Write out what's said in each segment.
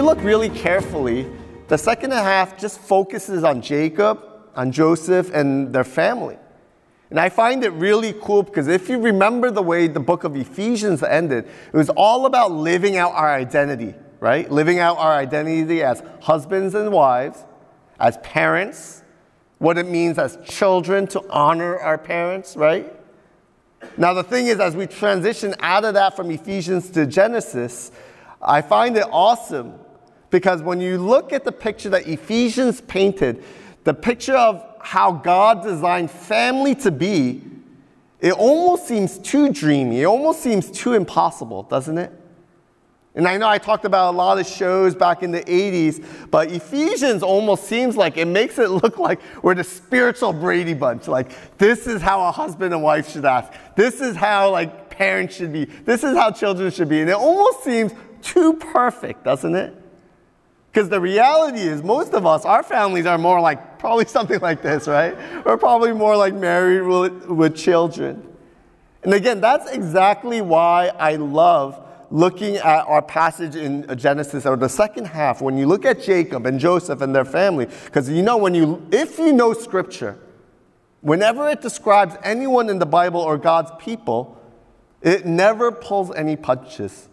You look really carefully, the second half just focuses on Jacob, on Joseph, and their family. And I find it really cool because if you remember the way the book of Ephesians ended, it was all about living out our identity, right? Living out our identity as husbands and wives, as parents, what it means as children to honor our parents, right? Now, the thing is, as we transition out of that from Ephesians to Genesis, I find it awesome because when you look at the picture that Ephesians painted, the picture of how God designed family to be, it almost seems too dreamy. It almost seems too impossible, doesn't it? And I know I talked about a lot of shows back in the 80s, but Ephesians almost seems like it makes it look like we're the spiritual Brady Bunch. Like, this is how a husband and wife should act. This is how, like, parents should be. This is how children should be. And it almost seems too perfect, doesn't it? Because the reality is, most of us, our families are more like probably something like this, right? We're probably more like married with, with children. And again, that's exactly why I love looking at our passage in Genesis or the second half when you look at Jacob and Joseph and their family. Because you know, when you, if you know scripture, whenever it describes anyone in the Bible or God's people, it never pulls any punches.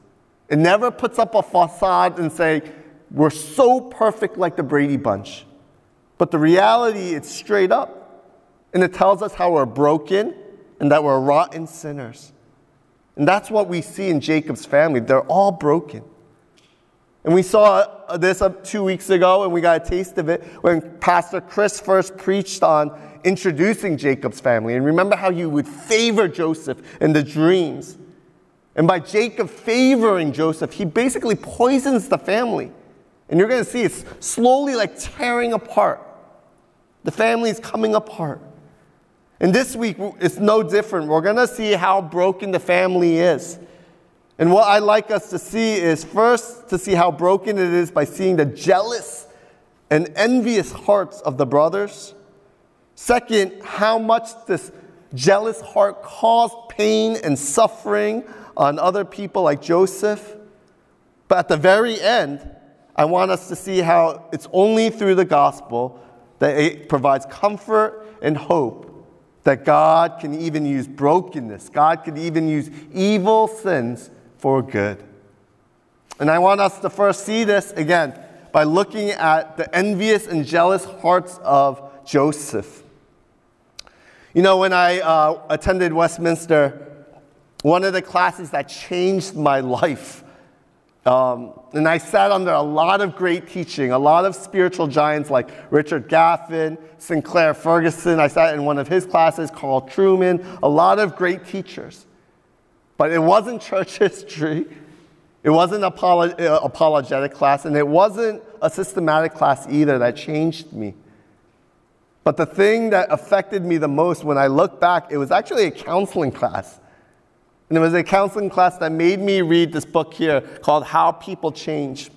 It never puts up a facade and say, we're so perfect like the Brady Bunch. But the reality, it's straight up. And it tells us how we're broken and that we're rotten sinners. And that's what we see in Jacob's family. They're all broken. And we saw uh, this up two weeks ago, and we got a taste of it when Pastor Chris first preached on introducing Jacob's family. And remember how you would favor Joseph in the dreams. And by Jacob favoring Joseph, he basically poisons the family. And you're going to see it's slowly like tearing apart. The family is coming apart. And this week, it's no different. We're going to see how broken the family is. And what I'd like us to see is first to see how broken it is by seeing the jealous and envious hearts of the brothers. Second, how much this jealous heart caused pain and suffering on other people like Joseph. But at the very end, I want us to see how it's only through the gospel that it provides comfort and hope that God can even use brokenness, God can even use evil sins for good. And I want us to first see this again by looking at the envious and jealous hearts of Joseph. You know, when I uh, attended Westminster, one of the classes that changed my life um, and I sat under a lot of great teaching, a lot of spiritual giants like Richard Gaffin, Sinclair Ferguson. I sat in one of his classes, Carl Trueman, a lot of great teachers. But it wasn't church history, it wasn't uh, apologetic class, and it wasn't a systematic class either that changed me. But the thing that affected me the most when I look back, it was actually a counseling class. And it was a counseling class that made me read this book here called How People Change.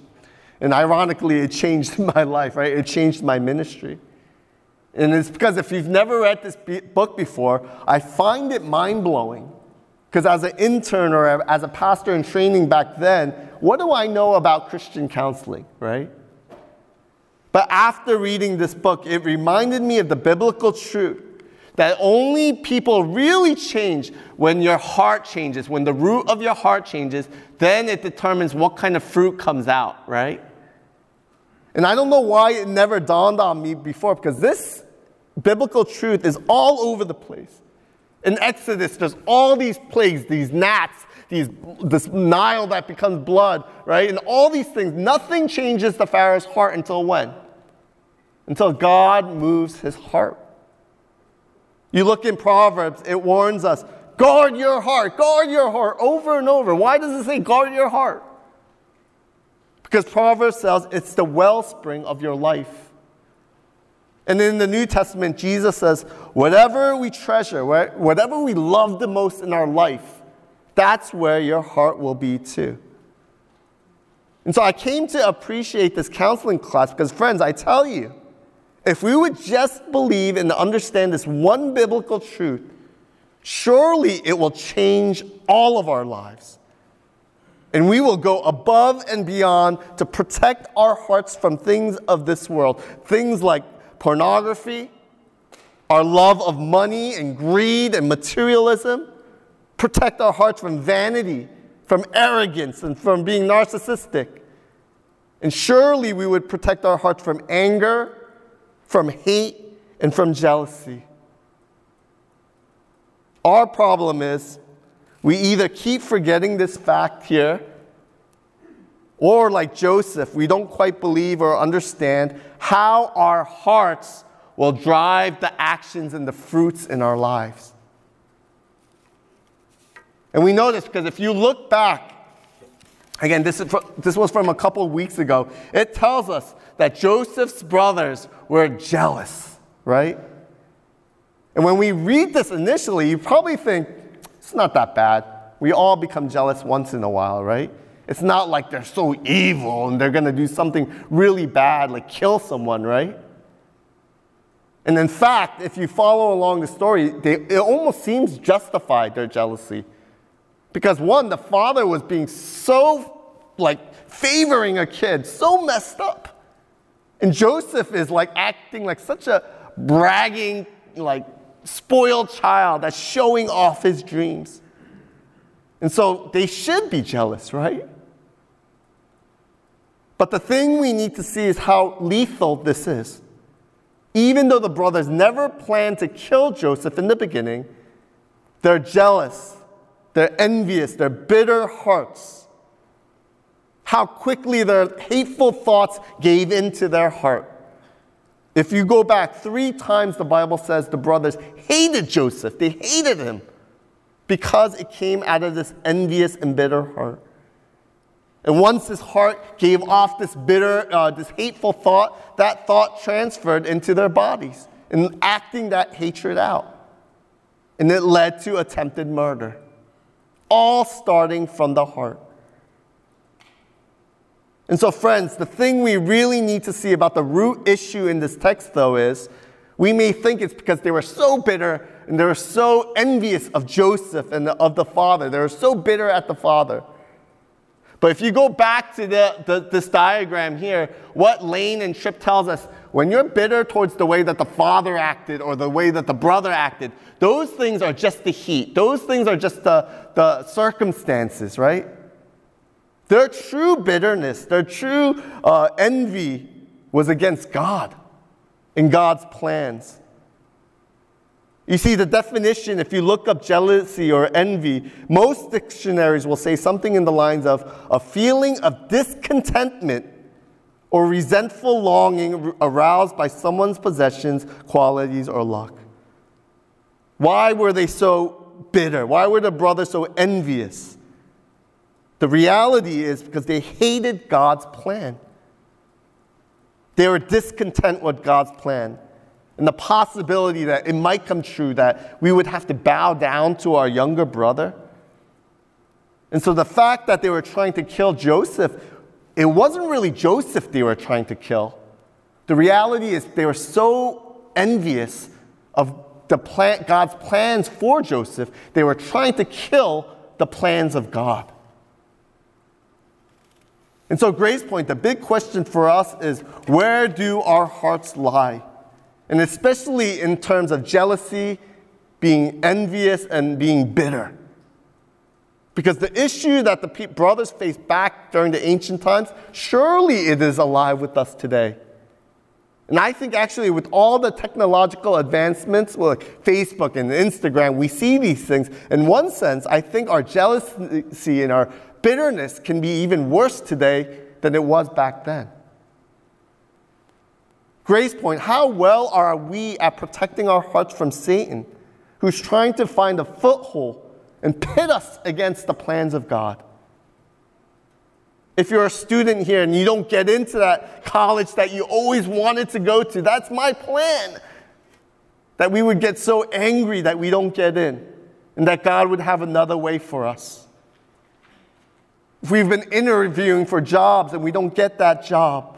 And ironically, it changed my life, right? It changed my ministry. And it's because if you've never read this book before, I find it mind blowing. Because as an intern or as a pastor in training back then, what do I know about Christian counseling, right? But after reading this book, it reminded me of the biblical truth that only people really change when your heart changes, when the root of your heart changes, then it determines what kind of fruit comes out, right? And I don't know why it never dawned on me before, because this biblical truth is all over the place. In Exodus, there's all these plagues, these gnats, these, this Nile that becomes blood, right? And all these things. Nothing changes the Pharaoh's heart until when? Until God moves his heart. You look in Proverbs, it warns us guard your heart, guard your heart over and over. Why does it say guard your heart? Because Proverbs says it's the wellspring of your life. And in the New Testament, Jesus says, whatever we treasure, whatever we love the most in our life, that's where your heart will be too. And so I came to appreciate this counseling class because, friends, I tell you, if we would just believe and understand this one biblical truth, surely it will change all of our lives. And we will go above and beyond to protect our hearts from things of this world. Things like pornography, our love of money and greed and materialism. Protect our hearts from vanity, from arrogance, and from being narcissistic. And surely we would protect our hearts from anger, from hate, and from jealousy. Our problem is we either keep forgetting this fact here, or like Joseph, we don't quite believe or understand how our hearts will drive the actions and the fruits in our lives. And we know this because if you look back, again, this, is, this was from a couple weeks ago, it tells us that Joseph's brothers were jealous, right? And when we read this initially, you probably think, it's not that bad. We all become jealous once in a while, right? It's not like they're so evil and they're going to do something really bad, like kill someone, right? And in fact, if you follow along the story, they, it almost seems justified, their jealousy. Because one, the father was being so, like, favoring a kid, so messed up. And Joseph is, like, acting like such a bragging, like, spoiled child that's showing off his dreams. And so they should be jealous, right? But the thing we need to see is how lethal this is. Even though the brothers never planned to kill Joseph in the beginning, they're jealous, they're envious, they're bitter hearts. How quickly their hateful thoughts gave into their heart. If you go back three times, the Bible says the brothers hated Joseph. They hated him because it came out of this envious and bitter heart. And once his heart gave off this bitter, uh, this hateful thought, that thought transferred into their bodies and acting that hatred out. And it led to attempted murder, all starting from the heart. And so, friends, the thing we really need to see about the root issue in this text, though, is we may think it's because they were so bitter and they were so envious of Joseph and of the father. They were so bitter at the father. But if you go back to the, the, this diagram here, what Lane and Tripp tells us, when you're bitter towards the way that the father acted or the way that the brother acted, those things are just the heat. Those things are just the, the circumstances, right? Their true bitterness, their true uh, envy was against God and God's plans. You see, the definition, if you look up jealousy or envy, most dictionaries will say something in the lines of a feeling of discontentment or resentful longing aroused by someone's possessions, qualities, or luck. Why were they so bitter? Why were the brothers so envious? The reality is because they hated God's plan. They were discontent with God's plan and the possibility that it might come true that we would have to bow down to our younger brother. And so the fact that they were trying to kill Joseph, it wasn't really Joseph they were trying to kill. The reality is they were so envious of the plan, God's plans for Joseph, they were trying to kill the plans of God. And so, Grace Point, the big question for us is where do our hearts lie? And especially in terms of jealousy, being envious, and being bitter. Because the issue that the brothers faced back during the ancient times, surely it is alive with us today. And I think actually, with all the technological advancements, like Facebook and Instagram, we see these things. In one sense, I think our jealousy and our bitterness can be even worse today than it was back then. Grace Point, how well are we at protecting our hearts from Satan, who's trying to find a foothold and pit us against the plans of God? If you're a student here and you don't get into that college that you always wanted to go to, that's my plan. That we would get so angry that we don't get in, and that God would have another way for us. If we've been interviewing for jobs and we don't get that job.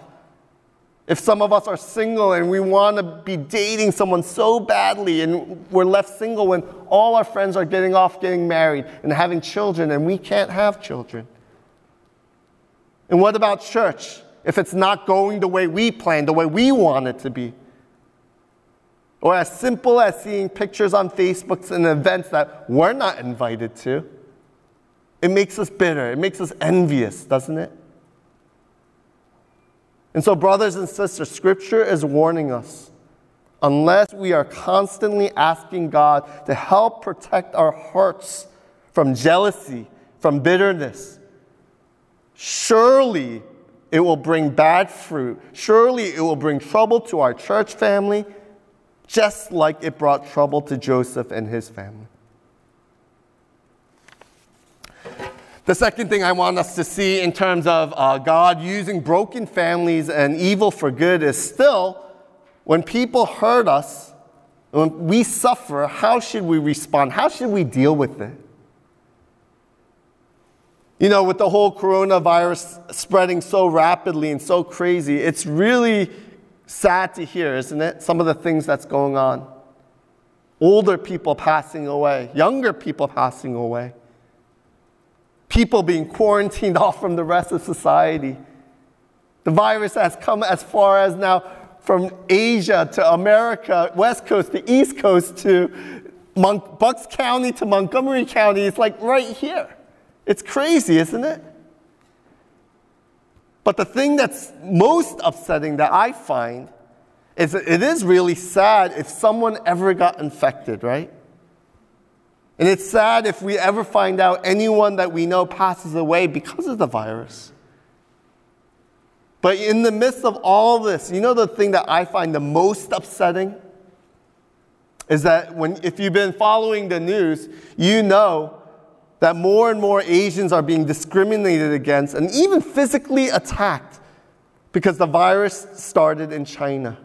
If some of us are single and we want to be dating someone so badly and we're left single when all our friends are getting off getting married and having children and we can't have children. And what about church? If it's not going the way we planned, the way we want it to be. Or as simple as seeing pictures on Facebook and events that we're not invited to. It makes us bitter. It makes us envious, doesn't it? And so, brothers and sisters, Scripture is warning us unless we are constantly asking God to help protect our hearts from jealousy, from bitterness, surely it will bring bad fruit. Surely it will bring trouble to our church family, just like it brought trouble to Joseph and his family. The second thing I want us to see in terms of uh, God using broken families and evil for good is still when people hurt us, when we suffer, how should we respond? How should we deal with it? You know, with the whole coronavirus spreading so rapidly and so crazy, it's really sad to hear, isn't it? Some of the things that's going on. Older people passing away, younger people passing away, people being quarantined off from the rest of society. The virus has come as far as now from Asia to America, West Coast to East Coast to Mon- Bucks County to Montgomery County. It's like right here. It's crazy, isn't it? But the thing that's most upsetting that I find is it is really sad if someone ever got infected, right? And it's sad if we ever find out anyone that we know passes away because of the virus. But in the midst of all this, you know the thing that I find the most upsetting? Is that when, if you've been following the news, you know that more and more Asians are being discriminated against and even physically attacked because the virus started in China.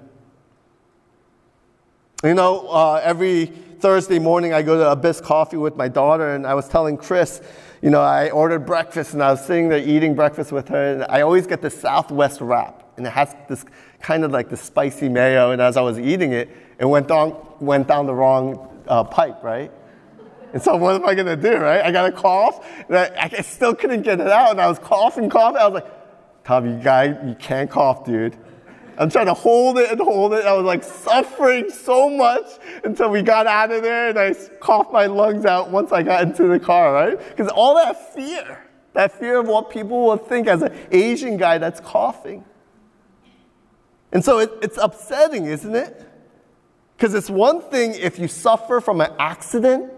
You know, uh, every Thursday morning I go to Abyss Coffee with my daughter, and I was telling Chris, you know, I ordered breakfast and I was sitting there eating breakfast with her, and I always get the Southwest wrap, and it has this kind of like the spicy mayo. And as I was eating it, it went down, went down the wrong uh, pipe, right? And so what am I gonna do, right? I got a cough, and I, I still couldn't get it out, and I was coughing, coughing. I was like, Tom, you guy, you can't cough, dude. I'm trying to hold it and hold it. I was like suffering so much until we got out of there and I coughed my lungs out once I got into the car, right? Because all that fear, that fear of what people will think as an Asian guy that's coughing. And so it, it's upsetting, isn't it? Because it's one thing if you suffer from an accident,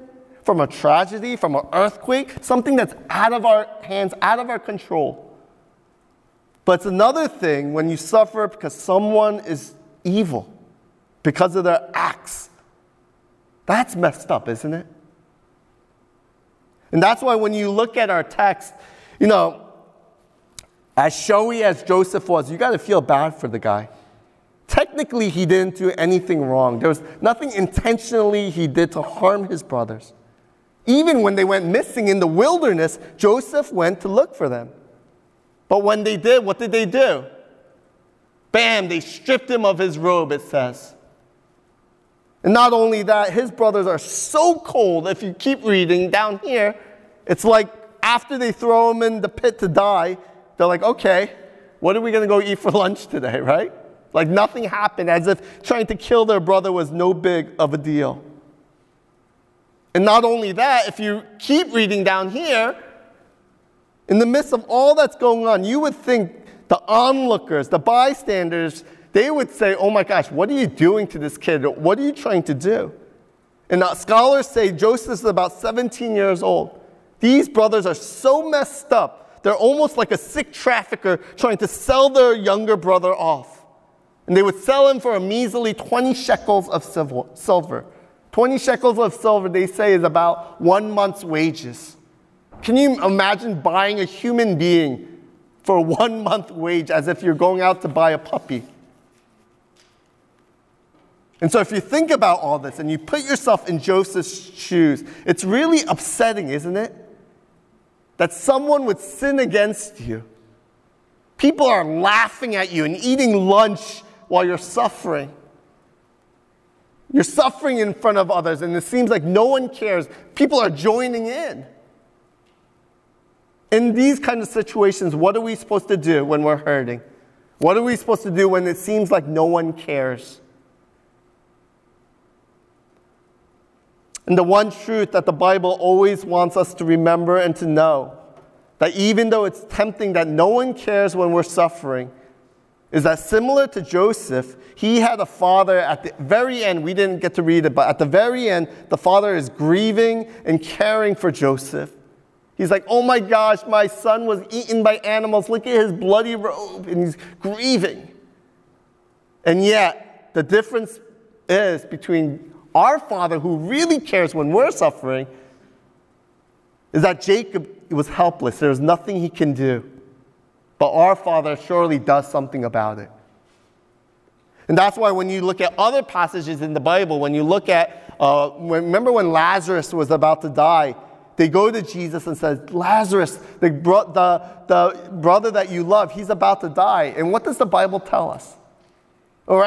from a tragedy, from an earthquake, something that's out of our hands, out of our control. But it's another thing when you suffer because someone is evil, because of their acts. That's messed up, isn't it? And that's why when you look at our text, you know, as showy as Joseph was, you got to feel bad for the guy. Technically, he didn't do anything wrong. There was nothing intentionally he did to harm his brothers. Even when they went missing in the wilderness, Joseph went to look for them. But when they did, what did they do? Bam, they stripped him of his robe, it says. And not only that, his brothers are so cold. If you keep reading down here, it's like after they throw him in the pit to die, they're like, okay, what are we going to go eat for lunch today, right? Like nothing happened, as if trying to kill their brother was no big of a deal. And not only that, if you keep reading down here, in the midst of all that's going on, you would think the onlookers, the bystanders, they would say, Oh my gosh, what are you doing to this kid? What are you trying to do? And uh, scholars say Joseph is about 17 years old. These brothers are so messed up, they're almost like a sick trafficker trying to sell their younger brother off. And they would sell him for a measly 20 shekels of silver. 20 shekels of silver, they say, is about one month's wages. Can you imagine buying a human being for one month wage as if you're going out to buy a puppy? And so, if you think about all this and you put yourself in Joseph's shoes, it's really upsetting, isn't it? That someone would sin against you. People are laughing at you and eating lunch while you're suffering. You're suffering in front of others, and it seems like no one cares. People are joining in. In these kind of situations, what are we supposed to do when we're hurting? What are we supposed to do when it seems like no one cares? And the one truth that the Bible always wants us to remember and to know that even though it's tempting that no one cares when we're suffering, is that similar to Joseph, he had a father at the very end, we didn't get to read it, but at the very end, the father is grieving and caring for Joseph. He's like, oh my gosh, my son was eaten by animals. Look at his bloody robe. And he's grieving. And yet, the difference is between our father, who really cares when we're suffering, is that Jacob was helpless. There's nothing he can do. But our Father surely does something about it. And that's why when you look at other passages in the Bible, when you look at, uh, remember when Lazarus was about to die, they go to Jesus and says, Lazarus, the, bro- the, the brother that you love, he's about to die. And what does the Bible tell us? Or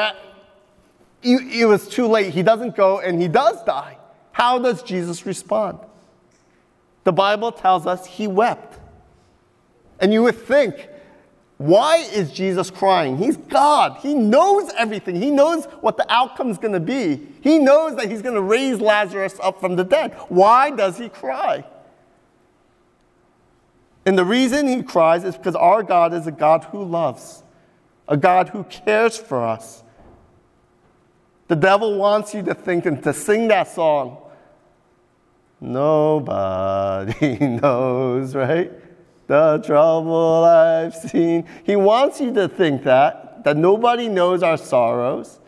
it was too late. He doesn't go and he does die. How does Jesus respond? The Bible tells us he wept. And you would think why is Jesus crying? He's God. He knows everything. He knows what the outcome is going to be. He knows that he's going to raise Lazarus up from the dead. Why does he cry? And the reason he cries is because our God is a God who loves, a God who cares for us. The devil wants you to think and to sing that song. Nobody knows, right? The trouble I've seen. He wants you to think that, that nobody knows our sorrows,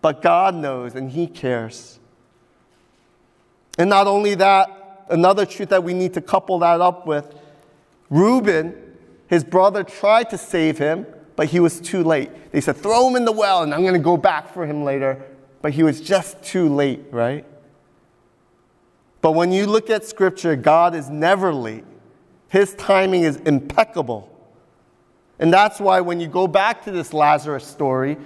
but God knows and He cares. And not only that, another truth that we need to couple that up with Reuben, his brother, tried to save him, but he was too late. They said, throw him in the well and I'm going to go back for him later. But he was just too late, right? But when you look at scripture, God is never late. His timing is impeccable. And that's why when you go back to this Lazarus story,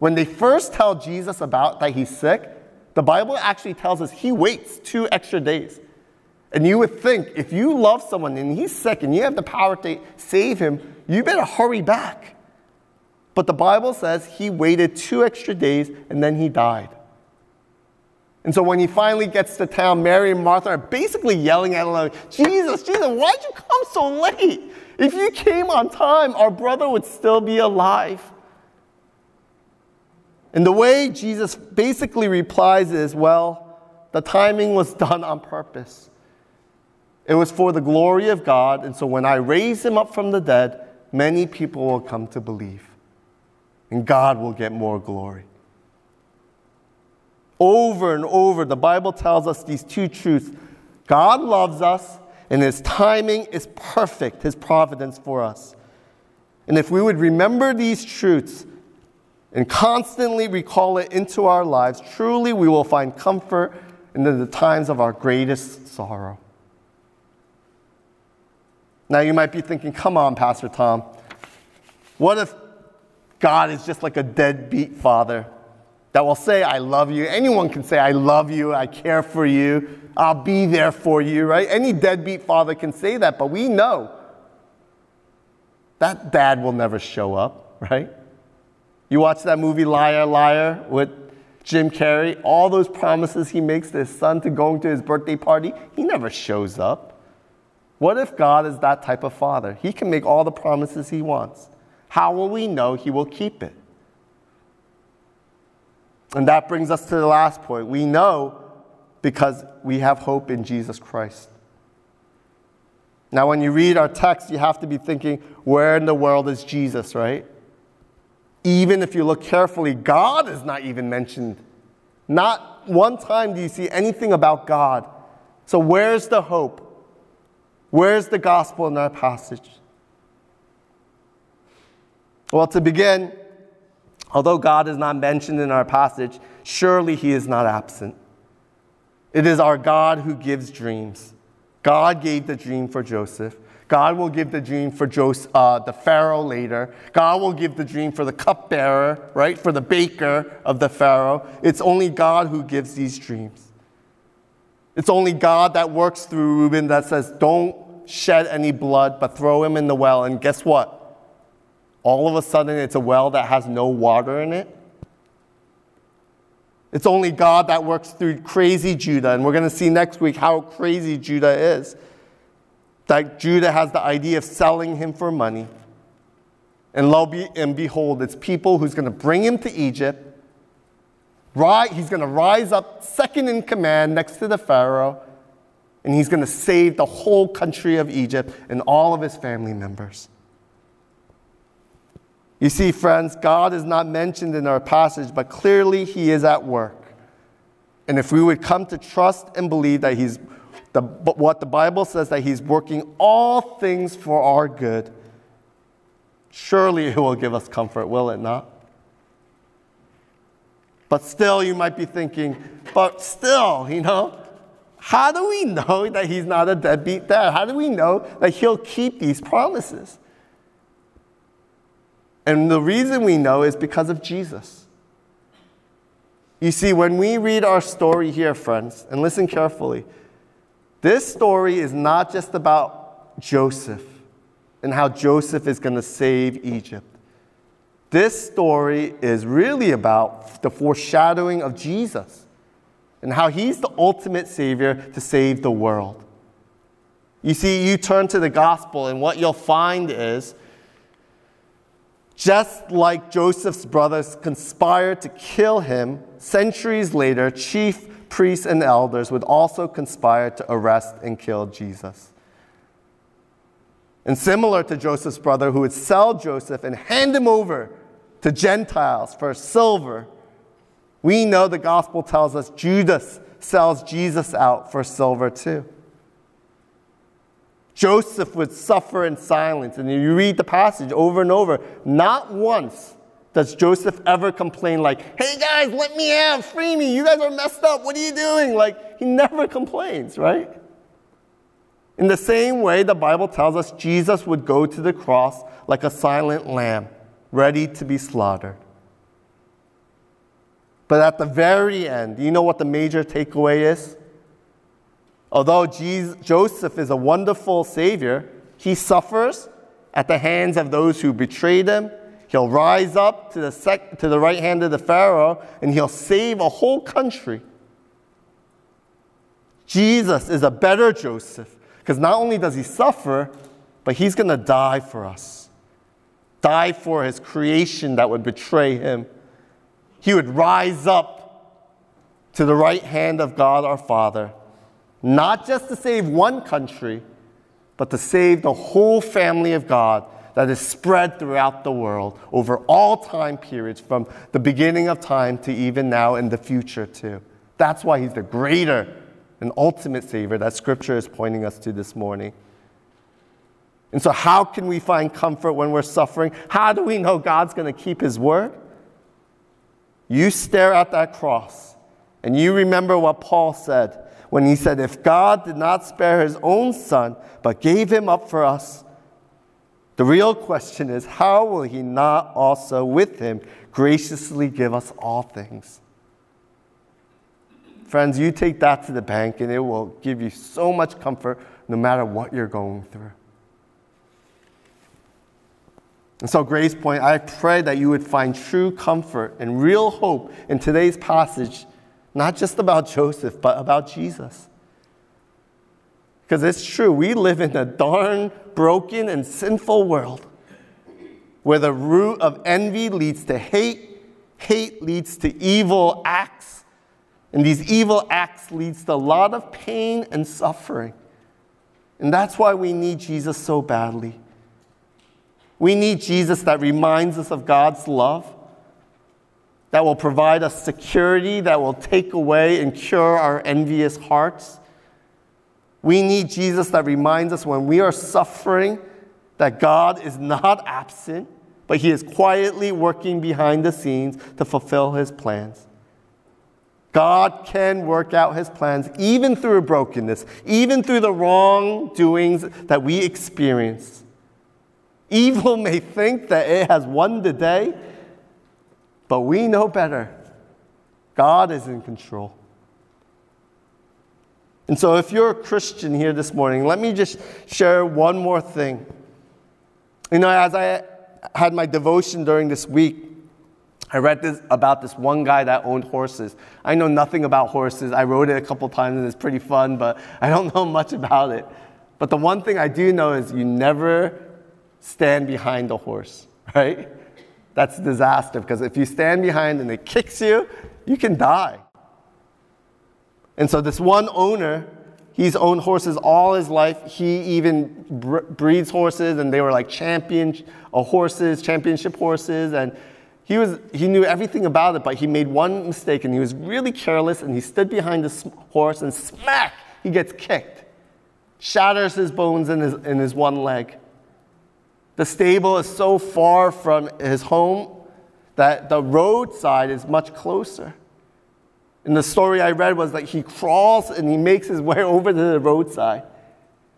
when they first tell Jesus about that he's sick, the Bible actually tells us he waits two extra days. And you would think if you love someone and he's sick and you have the power to save him, you better hurry back. But the Bible says he waited two extra days and then he died. And so when he finally gets to town, Mary and Martha are basically yelling at him, Jesus, Jesus, why'd you come so late? If you came on time, our brother would still be alive. And the way Jesus basically replies is, well, the timing was done on purpose. It was for the glory of God, and so when I raise him up from the dead, many people will come to believe. And God will get more glory. Over and over, the Bible tells us these two truths God loves us, and His timing is perfect, His providence for us. And if we would remember these truths and constantly recall it into our lives, truly we will find comfort in the times of our greatest sorrow. Now, you might be thinking, come on, Pastor Tom. What if God is just like a deadbeat father? That will say, I love you. Anyone can say, I love you, I care for you, I'll be there for you, right? Any deadbeat father can say that, but we know that dad will never show up, right? You watch that movie Liar, Liar with Jim Carrey, all those promises he makes to his son to going to his birthday party, he never shows up. What if God is that type of father? He can make all the promises he wants. How will we know he will keep it? And that brings us to the last point. We know because we have hope in Jesus Christ. Now, when you read our text, you have to be thinking, where in the world is Jesus, right? Even if you look carefully, God is not even mentioned. Not one time do you see anything about God. So, where's the hope? Where's the gospel in our passage? Well, to begin, Although God is not mentioned in our passage, surely he is not absent. It is our God who gives dreams. God gave the dream for Joseph. God will give the dream for Joseph, uh, the Pharaoh later. God will give the dream for the cupbearer, right? For the baker of the Pharaoh. It's only God who gives these dreams. It's only God that works through Reuben that says, don't shed any blood, but throw him in the well. And guess what? All of a sudden, it's a well that has no water in it. It's only God that works through crazy Judah. And we're going to see next week how crazy Judah is. That Judah has the idea of selling him for money. And lo and behold, it's people who's going to bring him to Egypt. Right, he's going to rise up second in command next to the Pharaoh, and he's going to save the whole country of Egypt and all of his family members. You see, friends, God is not mentioned in our passage, but clearly He is at work. And if we would come to trust and believe that He's the, what the Bible says, that He's working all things for our good, surely it will give us comfort, will it not? But still, you might be thinking, but still, you know, how do we know that He's not a deadbeat dad? How do we know that He'll keep these promises? And the reason we know is because of Jesus. You see, when we read our story here, friends, and listen carefully, this story is not just about Joseph and how Joseph is going to save Egypt. This story is really about the foreshadowing of Jesus and how he's the ultimate Savior to save the world. You see, you turn to the gospel, and what you'll find is just like Joseph's brothers conspired to kill him, centuries later, chief priests and elders would also conspire to arrest and kill Jesus. And similar to Joseph's brother, who would sell Joseph and hand him over to Gentiles for silver, we know the gospel tells us Judas sells Jesus out for silver too. Joseph would suffer in silence. And you read the passage over and over. Not once does Joseph ever complain, like, hey guys, let me out, free me. You guys are messed up. What are you doing? Like, he never complains, right? In the same way, the Bible tells us Jesus would go to the cross like a silent lamb, ready to be slaughtered. But at the very end, you know what the major takeaway is? Although Jesus, Joseph is a wonderful Savior, he suffers at the hands of those who betrayed him. He'll rise up to the, sec- to the right hand of the Pharaoh and he'll save a whole country. Jesus is a better Joseph because not only does he suffer, but he's going to die for us, die for his creation that would betray him. He would rise up to the right hand of God our Father not just to save one country, but to save the whole family of God that is spread throughout the world over all time periods, from the beginning of time to even now in the future, too. That's why he's the greater and ultimate Savior that Scripture is pointing us to this morning. And so, how can we find comfort when we're suffering? How do we know God's going to keep His word? You stare at that cross and you remember what Paul said when he said, If God did not spare his own son, but gave him up for us, the real question is, how will he not also with him graciously give us all things? Friends, you take that to the bank and it will give you so much comfort no matter what you're going through. And so, Grace Point, I pray that you would find true comfort and real hope in today's passage not just about Joseph, but about Jesus. Because it's true, we live in a darn broken and sinful world where the root of envy leads to hate, hate leads to evil acts, and these evil acts leads to a lot of pain and suffering. And that's why we need Jesus so badly. We need Jesus that reminds us of God's love that will provide us security, that will take away and cure our envious hearts. We need Jesus that reminds us when we are suffering that God is not absent, but He is quietly working behind the scenes to fulfill His plans. God can work out His plans even through brokenness, even through the wrongdoings that we experience. Evil may think that it has won the day, but we know better. God is in control. And so, if you're a Christian here this morning, let me just share one more thing. You know, as I had my devotion during this week, I read this about this one guy that owned horses. I know nothing about horses. I rode it a couple times and it's pretty fun, but I don't know much about it. But the one thing I do know is you never stand behind a horse, right? That's a disaster because if you stand behind and it kicks you, you can die. And so, this one owner, he's owned horses all his life. He even breeds horses, and they were like champion uh, horses, championship horses. And he, was, he knew everything about it, but he made one mistake, and he was really careless, and he stood behind this horse, and smack, he gets kicked, shatters his bones in his, in his one leg. The stable is so far from his home that the roadside is much closer. And the story I read was that he crawls and he makes his way over to the roadside.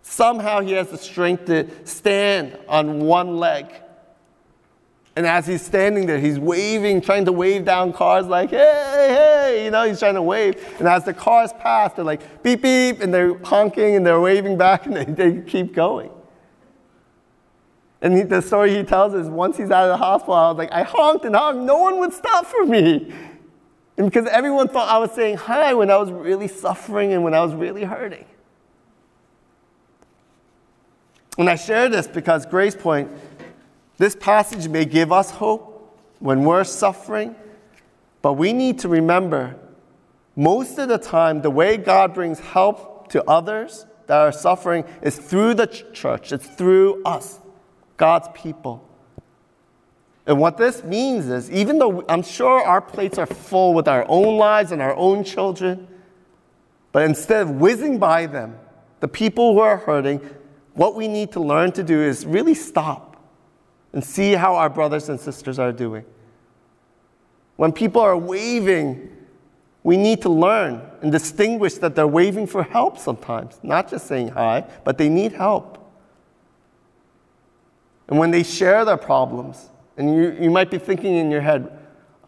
Somehow he has the strength to stand on one leg. And as he's standing there, he's waving, trying to wave down cars like, hey, hey, you know, he's trying to wave. And as the cars pass, they're like, beep, beep, and they're honking and they're waving back and they, they keep going. And he, the story he tells is once he's out of the hospital, I was like, I honked and honked, no one would stop for me. And because everyone thought I was saying hi when I was really suffering and when I was really hurting. And I share this because Grace Point, this passage may give us hope when we're suffering, but we need to remember most of the time, the way God brings help to others that are suffering is through the church, it's through us, God's people. And what this means is, even though I'm sure our plates are full with our own lives and our own children, but instead of whizzing by them, the people who are hurting, what we need to learn to do is really stop and see how our brothers and sisters are doing. When people are waving, we need to learn and distinguish that they're waving for help sometimes, not just saying hi, but they need help. And when they share their problems, and you, you might be thinking in your head,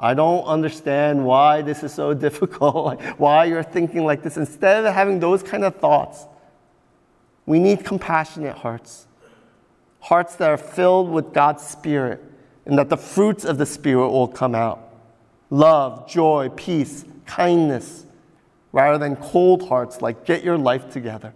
I don't understand why this is so difficult, why you're thinking like this. Instead of having those kind of thoughts, we need compassionate hearts. Hearts that are filled with God's Spirit, and that the fruits of the Spirit will come out love, joy, peace, kindness, rather than cold hearts like, get your life together.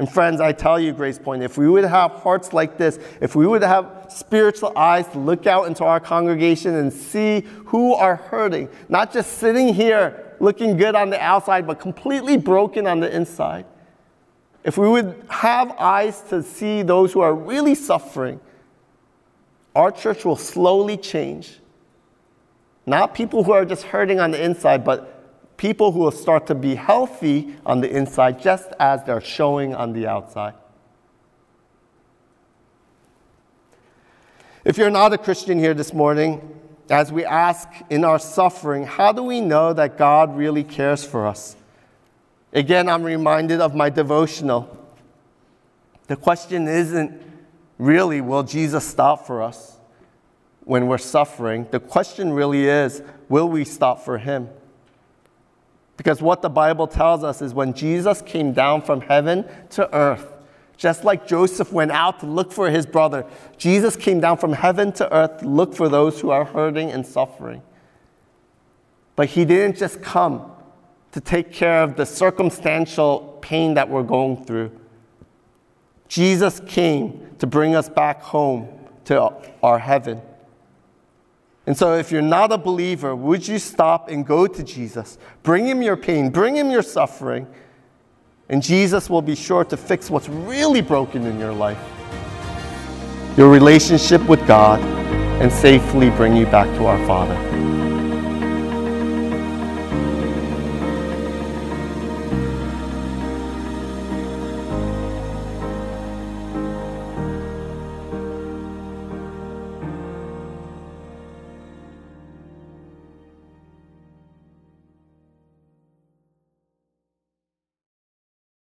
And friends, I tell you, Grace Point, if we would have hearts like this, if we would have spiritual eyes to look out into our congregation and see who are hurting, not just sitting here looking good on the outside, but completely broken on the inside. If we would have eyes to see those who are really suffering, our church will slowly change. Not people who are just hurting on the inside, but people who will start to be healthy on the inside just as they're showing on the outside. If you're not a Christian here this morning, as we ask in our suffering, how do we know that God really cares for us? Again, I'm reminded of my devotional. The question isn't really, will Jesus stop for us when we're suffering? The question really is, will we stop for him? Because what the Bible tells us is when Jesus came down from heaven to earth, just like Joseph went out to look for his brother, Jesus came down from heaven to earth to look for those who are hurting and suffering. But he didn't just come to take care of the circumstantial pain that we're going through. Jesus came to bring us back home to our heaven. And so, if you're not a believer, would you stop and go to Jesus? Bring him your pain, bring him your suffering, and Jesus will be sure to fix what's really broken in your life your relationship with God and safely bring you back to our Father.